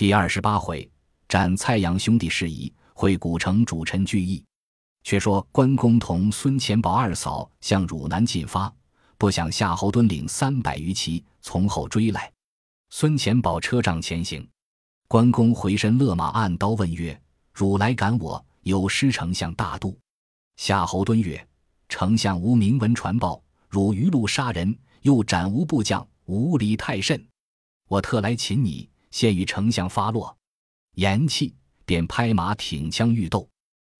第二十八回，斩蔡阳兄弟事宜，会古城主臣聚义。却说关公同孙乾宝二嫂向汝南进发，不想夏侯惇领三百余骑从后追来。孙乾宝车仗前行，关公回身勒马，按刀问曰：“汝来赶我，有失丞相大度。”夏侯惇曰：“丞相无明文传报，汝余路杀人，又斩无部将，无礼太甚。我特来擒你。”现与丞相发落，言气便拍马挺枪欲斗，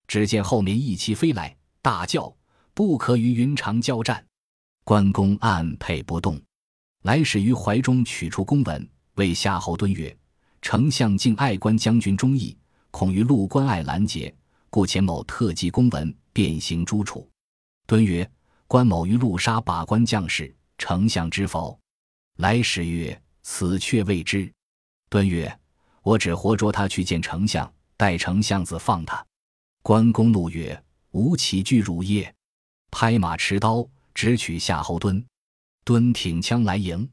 只见后面一骑飞来，大叫：“不可与云长交战！”关公暗配不动，来使于怀中取出公文，谓夏侯惇曰：“丞相敬爱关将军忠义，恐于路关隘拦截，故前某特寄公文，便行诛处。”敦曰：“关某于路杀把关将士，丞相知否？”来使曰：“此却未知。”敦曰：“我只活捉他去见丞相，待丞相子放他。”关公怒曰：“吾岂惧汝耶！”拍马持刀直取夏侯惇。敦挺枪来迎，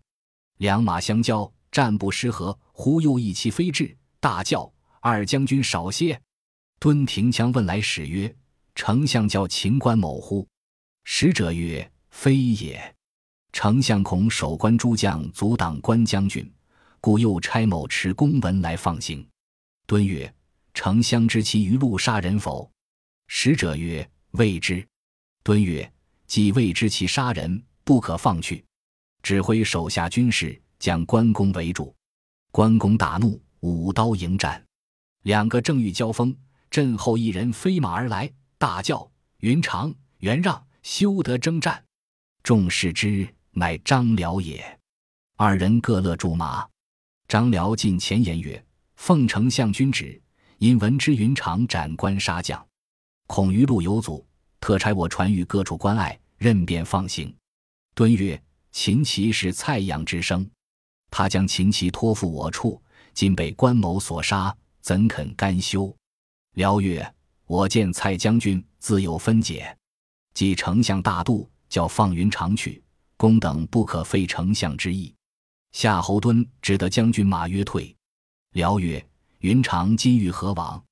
两马相交，战不失合。忽又一骑飞至，大叫：“二将军少歇！”敦停枪问来使曰：“丞相叫秦关某乎？”使者曰：“非也。丞相恐守关诸将阻挡关将军。”故又差某持公文来放行。敦曰：“丞相知其余路杀人否？”使者曰：“未知。”敦曰：“既未知其杀人，不可放去。”指挥手下军士将关公围住。关公大怒，舞刀迎战。两个正欲交锋，阵后一人飞马而来，大叫：“云长，袁让，休得征战！”众视之，乃张辽也。二人各勒住马。张辽进前言曰：“奉丞相君旨，因闻之云长斩关杀将，恐余路有阻，特差我传谕各处关隘，任便放行。”敦曰：“秦琪是蔡阳之生，他将秦琪托付我处，今被关某所杀，怎肯甘休？”辽曰：“我见蔡将军自有分解，即丞相大度，叫放云长去，公等不可废丞相之意。”夏侯惇只得将军马约退。辽曰：“云长今欲何往？”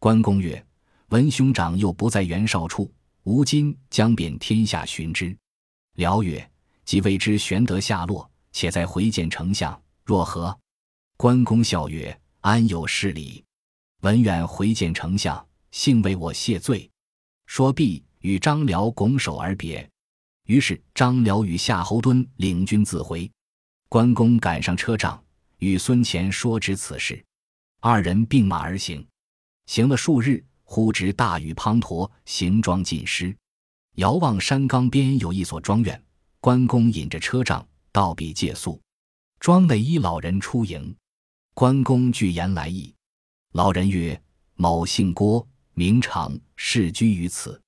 关公曰：“闻兄长又不在袁绍处，吾今将遍天下寻之。”辽曰：“即未知玄德下落，且再回见丞相，若何？”关公笑曰：“安有是理？文远回见丞相，幸为我谢罪。”说毕，与张辽拱手而别。于是张辽与夏侯惇领军自回。关公赶上车仗，与孙乾说知此事，二人并马而行。行了数日，忽值大雨滂沱，行装尽失。遥望山冈边有一所庄院，关公引着车仗到彼借宿。庄内一老人出迎，关公具言来意。老人曰：“某姓郭，名长，世居于此。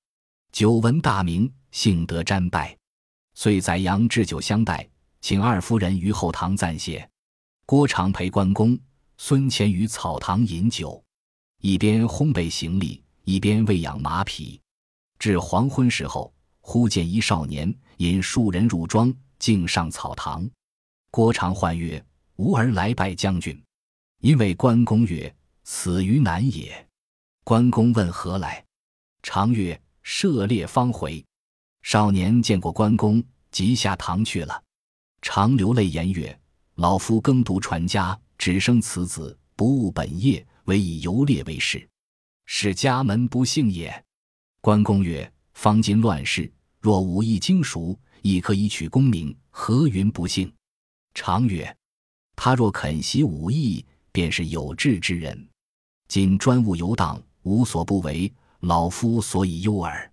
久闻大名，幸得瞻拜，遂宰羊置酒相待。”请二夫人于后堂暂歇。郭长陪关公、孙乾于草堂饮酒，一边烘焙行李，一边喂养马匹。至黄昏时候，忽见一少年引数人入庄，径上草堂。郭长唤曰：“吾儿来拜将军。”因为关公曰：“此于南也。”关公问何来，常曰：“涉猎方回。”少年见过关公，即下堂去了。常流泪言曰：“老夫耕读传家，只生此子，不务本业，唯以游猎为事，是家门不幸也。”关公曰：“方今乱世，若武艺精熟，亦可以取功名，何云不幸？”常曰：“他若肯习武艺，便是有志之人。今专务游荡，无所不为，老夫所以忧耳。”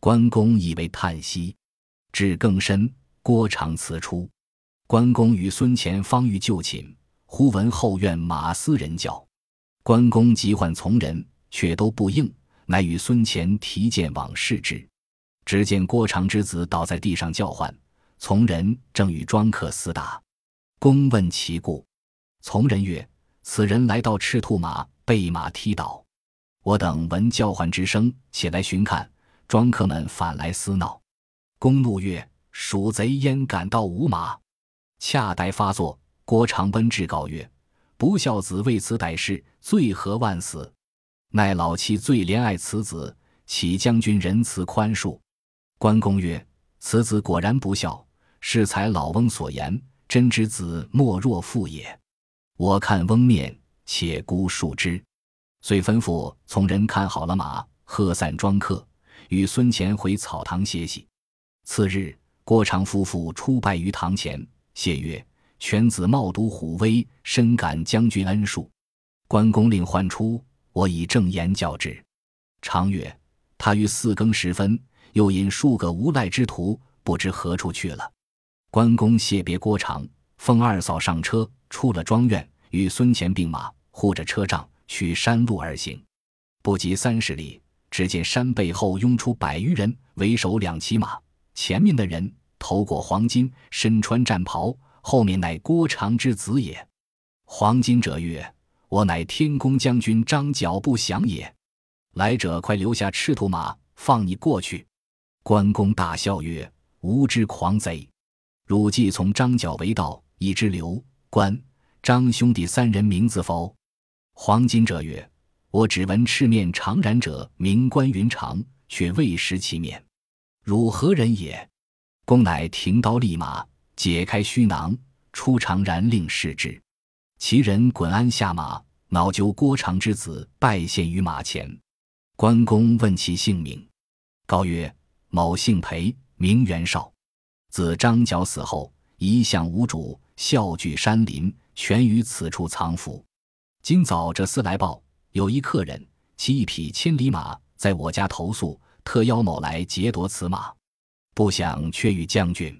关公以为叹息。至更深，郭长辞出。关公与孙乾方欲就寝，忽闻后院马嘶人叫，关公急唤从人，却都不应，乃与孙乾提剑往视之。只见郭长之子倒在地上叫唤，从人正与庄客厮打。公问其故，从人曰：“此人来到赤兔马，被马踢倒。我等闻叫唤之声，起来寻看，庄客们反来厮闹。”公怒曰：“鼠贼焉敢盗吾马？”恰待发作，郭长奔至告曰：“不孝子为此歹事，罪何万死？奈老妻最怜爱此子，启将军仁慈宽恕。”关公曰：“此子果然不孝，是才老翁所言，真之子莫若父也。我看翁面，且估数之。”遂吩咐从人看好了马，喝散庄客，与孙乾回草堂歇息。次日，郭长夫妇出拜于堂前，谢曰：“犬子冒渎虎威，深感将军恩恕。关公令唤出，我以正言教之。”常曰：“他于四更时分，又引数个无赖之徒，不知何处去了。”关公谢别郭长，奉二嫂上车，出了庄院，与孙乾并马，护着车仗。取山路而行，不及三十里，只见山背后拥出百余人，为首两骑马。前面的人头裹黄金，身穿战袍，后面乃郭长之子也。黄金者曰：“我乃天公将军张角不祥也。来者快留下赤兔马，放你过去。”关公大笑曰：“无知狂贼！汝既从张角为道，已知刘关张兄弟三人名字否？”黄金者曰：“我只闻赤面长髯者名关云长，却未识其面。汝何人也？”公乃停刀立马，解开须囊，出长髯，令视之。其人滚鞍下马，恼揪郭长之子，拜献于马前。关公问其姓名，高曰：“某姓裴，名袁绍。自张角死后，一向无主，孝居山林，全于此处藏伏。”今早这厮来报，有一客人骑一匹千里马，在我家投宿，特邀某来劫夺此马，不想却与将军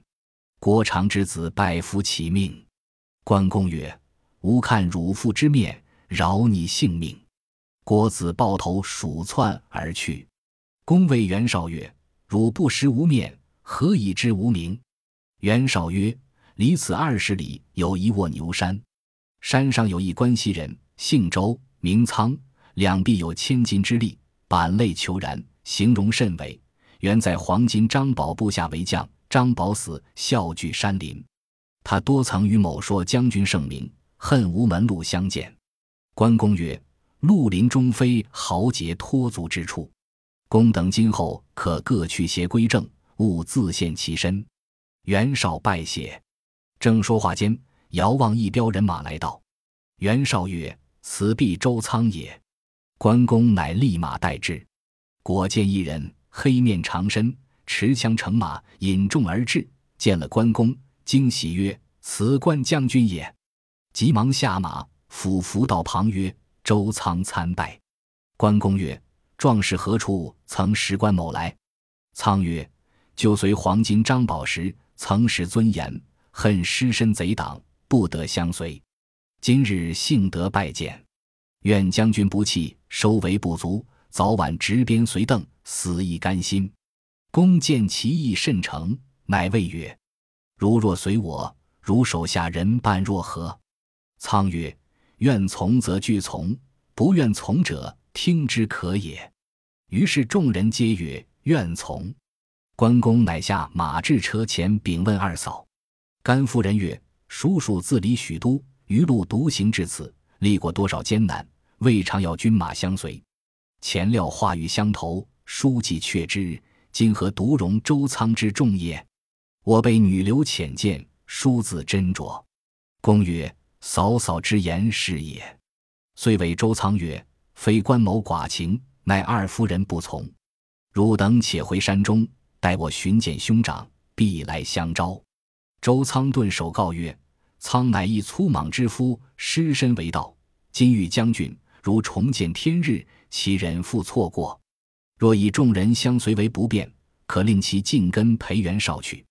郭长之子拜服其命。关公曰：“吾看汝父之面，饶你性命。”郭子抱头鼠窜而去。公谓袁绍曰：“汝不识吾面，何以知吾名？”袁绍曰：“离此二十里，有一卧牛山，山上有一关西人。”姓周，名苍，两臂有千斤之力，板肋虬髯，形容甚伟。原在黄金张宝部下为将，张宝死，笑聚山林。他多曾与某说将军盛名，恨无门路相见。关公曰：“绿林中非豪杰脱足之处，公等今后可各去邪归正，勿自陷其身。”袁绍拜谢。正说话间，遥望一彪人马来到。袁绍曰：此必周仓也，关公乃立马待之。果见一人，黑面长身，持枪乘马，引众而至。见了关公，惊喜曰：“此关将军也。”急忙下马，俯伏到旁曰：“周仓参拜。”关公曰：“壮士何处曾识关某来？”仓曰：“就随黄金张宝时，曾识尊严，恨失身贼党，不得相随。”今日幸得拜见，愿将军不弃，收为不足，早晚执鞭随邓，死亦甘心。公见其意甚诚，乃谓曰：“如若随我，如手下人伴若何？”苍曰：“愿从则俱从，不愿从者听之可也。”于是众人皆曰：“愿从。”关公乃下马至车前，禀问二嫂。甘夫人曰：“叔叔自离许都。”余路独行至此，历过多少艰难，未尝要军马相随。前料话语相投，书记却知，今何独容周仓之众也？我被女流浅见，书字斟酌。公曰：“嫂嫂之言是也。”遂谓周仓曰：“非关某寡情，乃二夫人不从。汝等且回山中，待我寻见兄长，必来相招。”周仓顿首告曰。苍乃一粗莽之夫，失身为道。今遇将军，如重见天日，其忍复错过。若以众人相随为不便，可令其尽跟裴元绍去。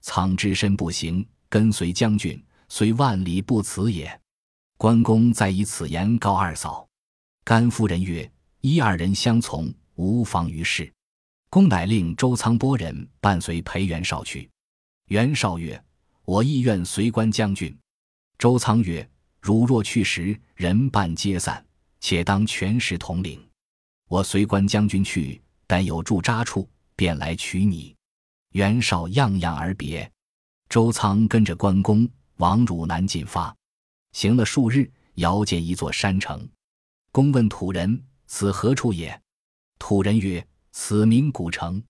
苍之身不行，跟随将军，虽万里不辞也。关公再以此言告二嫂。甘夫人曰：“一二人相从，无妨于事。”公乃令周仓拨人伴随裴元绍去。袁绍曰。我亦愿随关将军。周仓曰：“汝若去时，人伴皆散，且当全时统领。我随关将军去，但有驻扎处，便来取你。”袁绍样样而别。周仓跟着关公往汝南进发，行了数日，遥见一座山城。公问土人：“此何处也？”土人曰：“此名古城。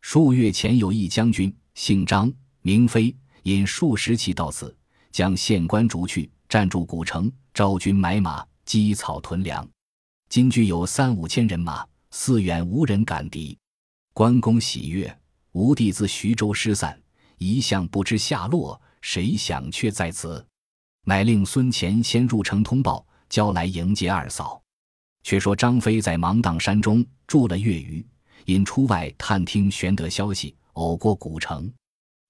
数月前有一将军，姓张，名飞，引数十骑到此，将县官逐去，占住古城，招军买马，积草屯粮。今具有三五千人马，四远无人敢敌。”关公喜悦。吾弟自徐州失散，一向不知下落，谁想却在此？乃令孙乾先入城通报，交来迎接二嫂。却说张飞在芒砀山中住了月余，因出外探听玄德消息，偶过古城，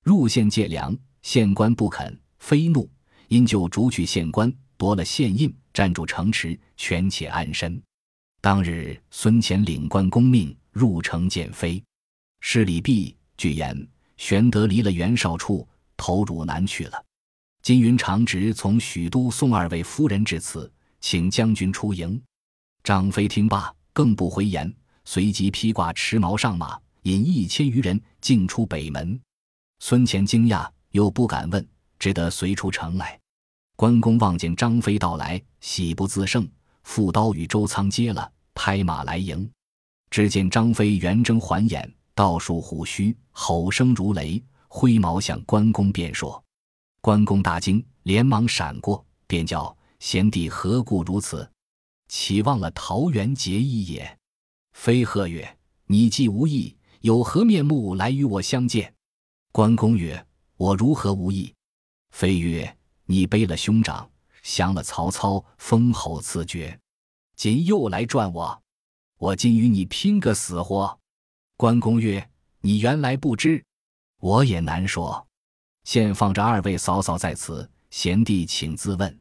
入县借粮，县官不肯，飞怒，因就逐去县官，夺了县印，占住城池，权且安身。当日孙乾领关公命入城见飞。事礼毕，据言玄德离了袁绍处，投汝南去了。金云长直从许都送二位夫人至此，请将军出营。张飞听罢，更不回言，随即披挂持矛上马，引一千余人径出北门。孙乾惊讶，又不敢问，只得随出城来。关公望见张飞到来，喜不自胜，复刀与周仓接了，拍马来迎。只见张飞圆睁环眼。倒竖虎须，吼声如雷，挥矛向关公便说：“关公大惊，连忙闪过，便叫贤弟何故如此？岂忘了桃园结义也？”飞鹤曰：“你既无意，有何面目来与我相见？”关公曰：“我如何无意？”飞曰：“你背了兄长，降了曹操，封侯赐爵，今又来赚我，我今与你拼个死活。”关公曰：“你原来不知，我也难说。现放着二位嫂嫂在此，贤弟请自问。”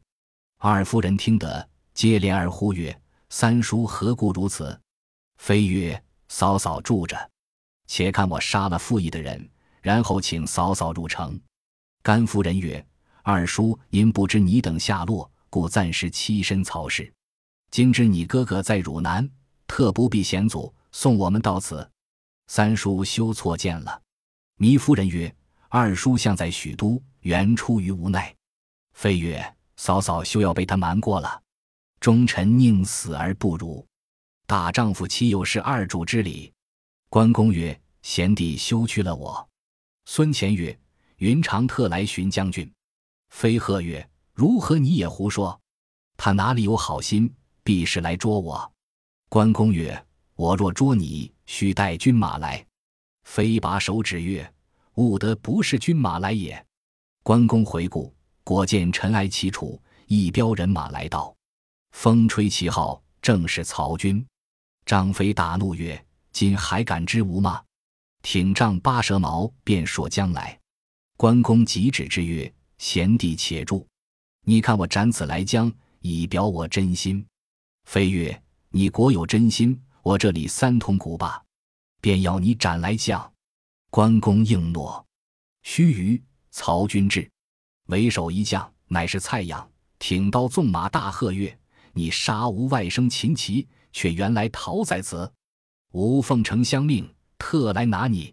二夫人听得，接连而呼曰：“三叔何故如此？”飞曰：“嫂嫂住着，且看我杀了负义的人，然后请嫂嫂入城。”甘夫人曰：“二叔因不知你等下落，故暂时栖身曹氏。今知你哥哥在汝南，特不必险阻，送我们到此。”三叔休错见了。糜夫人曰：“二叔向在许都，原出于无奈。”飞曰：“嫂嫂休要被他瞒过了。忠臣宁死而不辱，大丈夫岂有失二主之礼？”关公曰：“贤弟休去了我。”孙乾曰：“云长特来寻将军。”飞鹤曰：“如何你也胡说？他哪里有好心，必是来捉我。”关公曰：“我若捉你。”须带军马来，飞把手指曰：“吾得不是军马来也。”关公回顾，果见尘埃齐楚，一彪人马来到，风吹旗号，正是曹军。张飞大怒曰：“今还敢知吾吗？”挺杖八蛇矛，便说将来。关公急止之曰：“贤弟且住，你看我斩此来将，以表我真心。”飞曰：“你果有真心。”我这里三通鼓罢，便要你斩来将。关公应诺。须臾，曹军至，为首一将乃是蔡阳，挺刀纵马，大喝曰：“你杀吾外甥秦琪，却原来逃在此！吾奉丞相命，特来拿你。”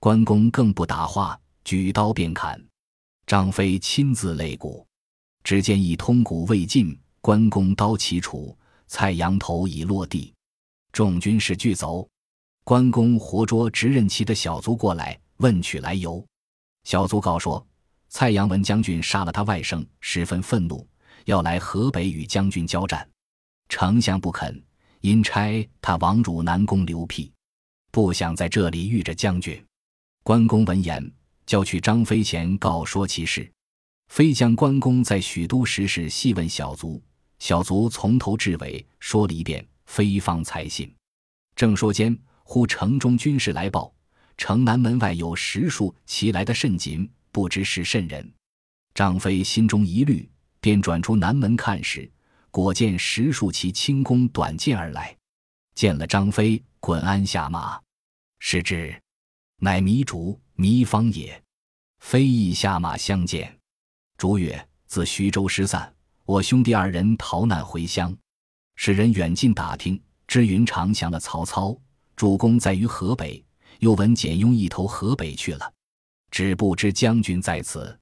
关公更不答话，举刀便砍。张飞亲自擂鼓，只见一通鼓未尽，关公刀齐楚，蔡阳头已落地。众军士俱走，关公活捉执刃骑的小卒过来问取来由。小卒告说：蔡阳文将军杀了他外甥，十分愤怒，要来河北与将军交战。丞相不肯，因差他往汝南攻刘辟，不想在这里遇着将军。关公闻言，叫去张飞前告说其事。飞将关公在许都时事细问小卒，小卒从头至尾说了一遍。飞方才信。正说间，忽城中军士来报，城南门外有十数骑来的甚紧，不知是甚人。张飞心中疑虑，便转出南门看时，果见十数骑轻弓短箭而来，见了张飞，滚鞍下马，是之，乃糜竺、糜芳也。飞亦下马相见。竺曰：“自徐州失散，我兄弟二人逃难回乡。”使人远近打听，知云长降了曹操，主公在于河北。又闻简雍一头河北去了，只不知将军在此。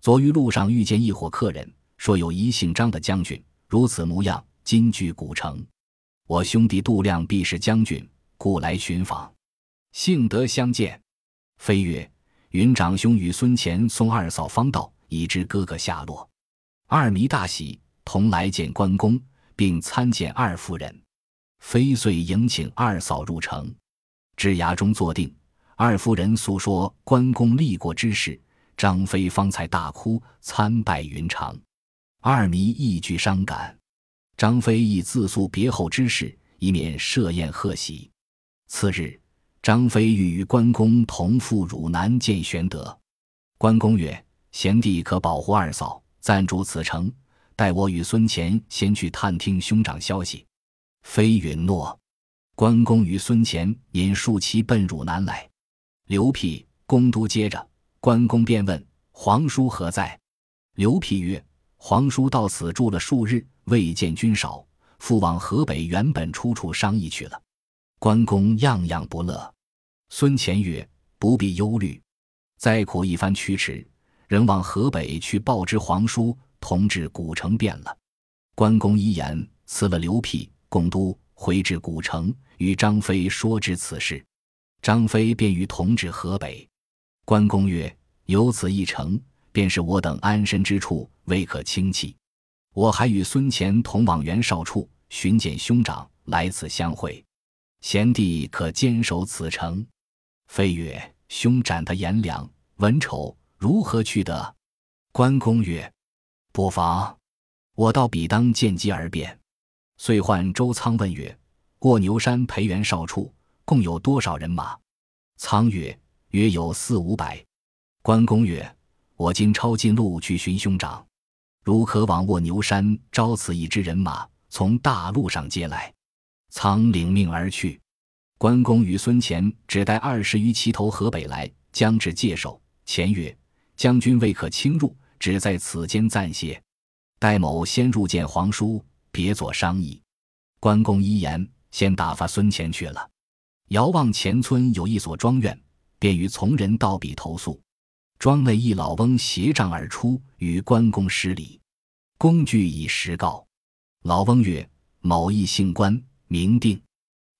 昨于路上遇见一伙客人，说有一姓张的将军，如此模样，今居古城。我兄弟度量必是将军，故来寻访，幸得相见。”飞曰：“云长兄与孙乾送二嫂方到，已知哥哥下落。”二弥大喜，同来见关公，并参见二夫人。飞遂迎请二嫂入城，至衙中坐定。二夫人诉说关公立过之事，张飞方才大哭参拜云长。二弥一句伤感，张飞亦自诉别后之事，以免设宴贺喜。次日，张飞欲与关公同赴汝南见玄德。关公曰：“贤弟可保护二嫂，暂住此城，待我与孙乾先去探听兄长消息。”飞允诺。关公与孙乾引数骑奔汝南来。刘辟、公都接着，关公便问：“皇叔何在？”刘辟曰：皇叔到此住了数日，未见君少，复往河北原本出处商议去了。关公样样不乐。孙乾曰：“不必忧虑，再苦一番驱驰，仍往河北去报之皇叔，同至古城变了。”关公一言辞了刘辟、共都，回至古城，与张飞说之此事。张飞便与同至河北。关公曰：“有此一城。”便是我等安身之处，未可轻弃。我还与孙乾同往袁绍处寻见兄长，来此相会。贤弟可坚守此城。飞曰：“兄斩他颜良、文丑，如何去得？”关公曰：“不妨，我到彼当见机而变。”遂唤周仓问曰：“卧牛山裴元绍处，共有多少人马？”仓曰：“约有四五百。”关公曰。我今抄近路去寻兄长，如可往卧牛山招此一支人马，从大路上接来。仓领命而去。关公与孙乾只带二十余骑头河北来，将至界首。前曰：“将军未可轻入，只在此间暂歇，待某先入见皇叔，别作商议。”关公一言，先打发孙乾去了。遥望前村有一所庄院，便与从人到彼投宿。庄内一老翁携杖而出，与关公施礼。公具以实告。老翁曰：“某亦姓关，名定，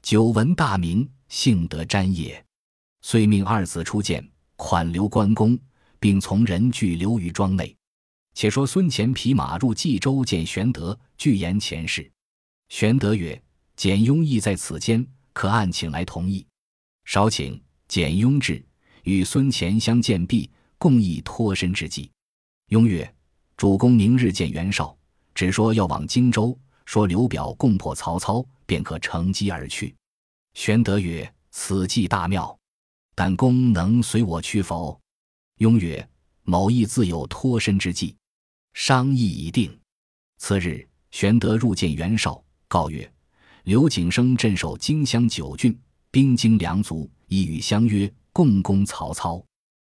久闻大名，幸得瞻也。”遂命二子出见，款留关公，并从人聚留于庄内。且说孙乾匹马入冀州见玄德，具言前事。玄德曰：“简雍亦在此间，可按请来同意。”少请。简雍至，与孙乾相见毕。共议脱身之计。雍曰：“主公明日见袁绍，只说要往荆州，说刘表攻破曹操，便可乘机而去。”玄德曰：“此计大妙，但公能随我去否？”雍曰：“某亦自有脱身之计。”商议已定。次日，玄德入见袁绍，告曰：“刘景升镇守荆襄九郡，兵精粮足，已与相约共攻曹操。”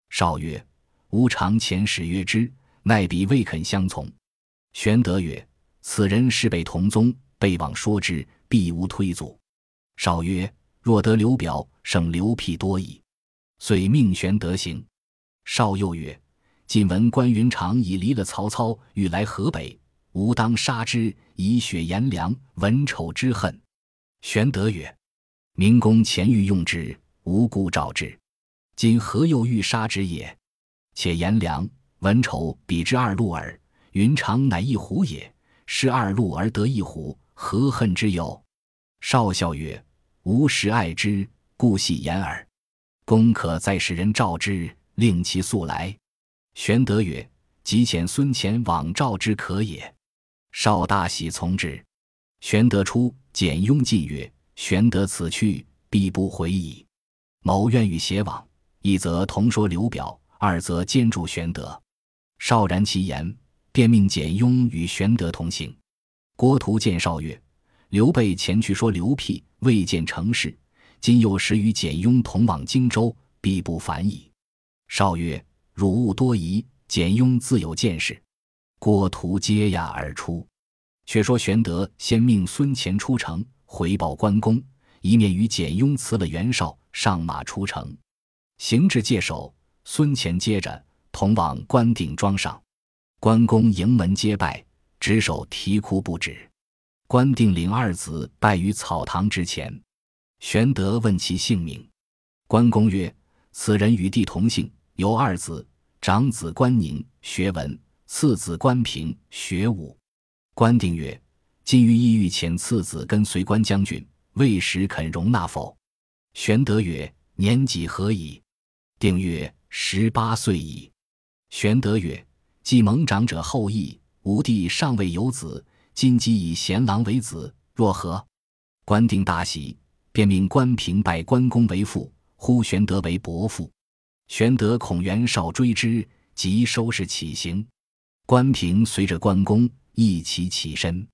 绍曰：吾常遣使约之，奈彼未肯相从。玄德曰：“此人是被同宗，备往说之，必无推阻。”绍曰：“若得刘表，胜刘辟多矣。”遂命玄德行。绍又曰：“近闻关云长已离了曹操，欲来河北，吾当杀之，以雪颜良、文丑之恨。”玄德曰：“明公前欲用之，无故召之，今何又欲杀之也？”且颜良、文丑比之二鹿耳，云长乃一虎也。失二鹿而得一虎，何恨之有？少笑曰：“吾实爱之，故喜言耳。公可再使人召之，令其速来。”玄德曰：“即遣孙乾往召之可也。”少大喜，从之。玄德出，简雍进曰：“玄德此去，必不回矣。某愿与偕往，一则同说刘表。”二则兼助玄德，少然其言，便命简雍与玄德同行。郭图见少曰：“刘备前去说刘辟未见成事，今又时与简雍同往荆州，必不反矣。”少曰：“汝勿多疑，简雍自有见识。”郭图接驾而出。却说玄德先命孙乾出城回报关公，一面与简雍辞了袁绍，上马出城，行至界首。孙乾接着同往关定庄上，关公迎门接拜，执手啼哭不止。关定领二子拜于草堂之前，玄德问其姓名。关公曰：“此人与弟同姓，有二子，长子关宁学文，次子关平学武。”关定曰：“今于意欲遣次子跟随关将军，未时肯容纳否？”玄德曰：“年几何矣？”定曰：“十八岁矣。”玄德曰：“既蒙长者后裔，吾弟尚未有子。”今即以贤郎为子，若何？关定大喜，便命关平拜关公为父，呼玄德为伯父。玄德恐袁绍追之，即收拾起行。关平随着关公一起起身。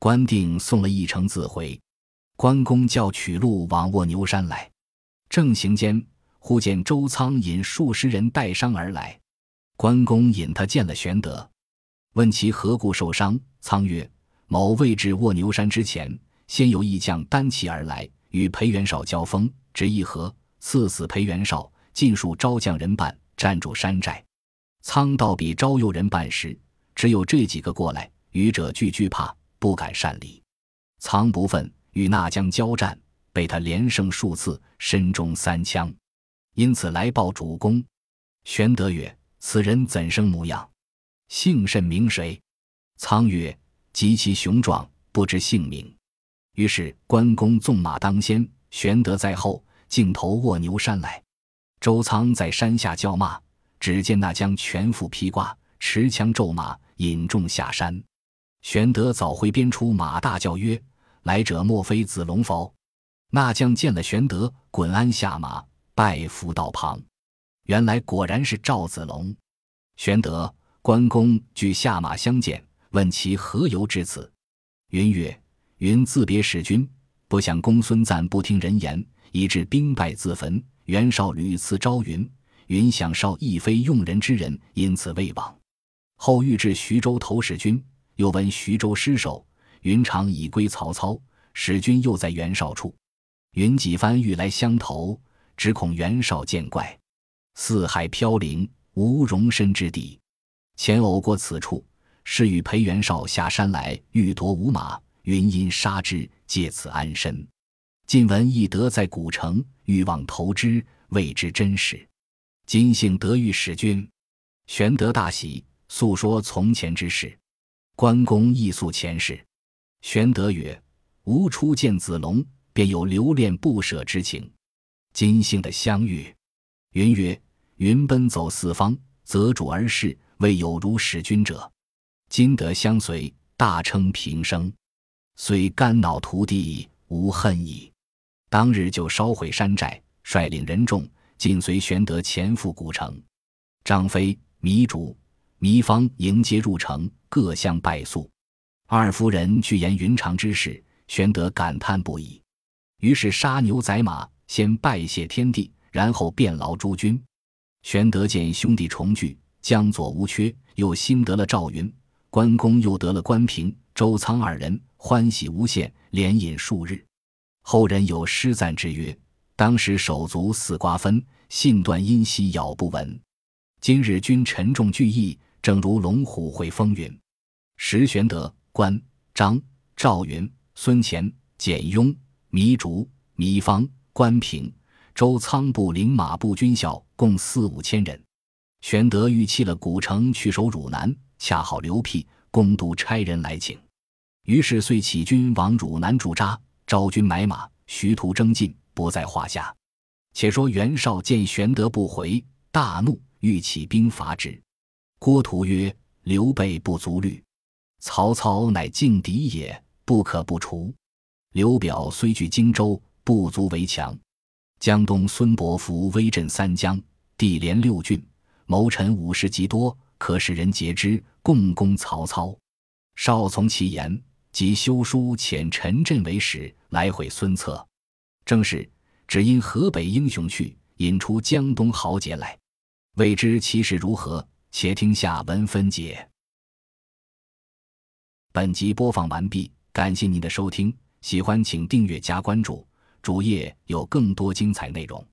关定送了一程自回。关公叫取路往卧牛山来，正行间，忽见周仓引数十人带伤而来。关公引他见了玄德，问其何故受伤。仓曰。某未至卧牛山之前，先有义将单骑而来，与裴元绍交锋，执一合，刺死裴元绍。尽数招将人半，占住山寨。仓道比招诱人半时，只有这几个过来，愚者俱惧怕，不敢擅离。仓不忿，与那将交战，被他连胜数次，身中三枪，因此来报主公。玄德曰：“此人怎生模样？姓甚名谁？”仓曰。极其雄壮，不知姓名。于是关公纵马当先，玄德在后，径投卧牛山来。周仓在山下叫骂，只见那将全副披挂，持枪骤马，引众下山。玄德早挥鞭出马，大叫曰：“来者莫非子龙否？”那将见了玄德，滚鞍下马，拜伏道旁。原来果然是赵子龙。玄德、关公俱下马相见。问其何由至此，云曰：“云自别使君，不想公孙瓒不听人言，以致兵败自焚。袁绍屡次招云，云想绍亦非用人之人，因此未往。后欲至徐州投使君，又闻徐州失守，云长已归曹操，使君又在袁绍处。云几番欲来相投，只恐袁绍见怪，四海飘零，无容身之地。前偶过此处。”是与裴元绍下山来，欲夺五马，云因杀之，借此安身。晋闻翼德在古城，欲望投之，未知真实。今幸得遇使君，玄德大喜，诉说从前之事。关公亦诉前事。玄德曰：“吾初见子龙，便有留恋不舍之情。今幸的相遇。”云曰：“云奔走四方，择主而事，未有如使君者。”今得相随，大称平生，虽肝脑涂地，无恨矣。当日就烧毁山寨，率领人众紧随玄德前赴古城。张飞、糜竺、糜芳迎接入城，各相拜宿。二夫人据言云长之事，玄德感叹不已。于是杀牛宰马，先拜谢天地，然后便劳诸君。玄德见兄弟重聚，江左无缺，又新得了赵云。关公又得了关平、周仓二人，欢喜无限，连饮数日。后人有诗赞之曰：“当时手足似瓜分，信断音兮杳不闻。今日君沉重聚义，正如龙虎会风云。”时玄德、关张、赵云、孙乾、简雍、糜竺、糜芳、关平、周仓部领马步军校共四五千人。玄德欲弃了古城，去守汝南。恰好刘辟、公都差人来请，于是遂起军往汝南驻扎，招军买马，徐图征进，不在话下。且说袁绍见玄德不回，大怒，欲起兵伐之。郭图曰：“刘备不足虑，曹操乃劲敌也，不可不除。刘表虽据荆州，不足为强。江东孙伯符威震三江，地连六郡，谋臣五十极多。”可使人皆之，共攻曹操。绍从其言，即修书遣陈震为使，来回孙策。正是只因河北英雄去，引出江东豪杰来。未知其事如何？且听下文分解。本集播放完毕，感谢您的收听，喜欢请订阅加关注，主页有更多精彩内容。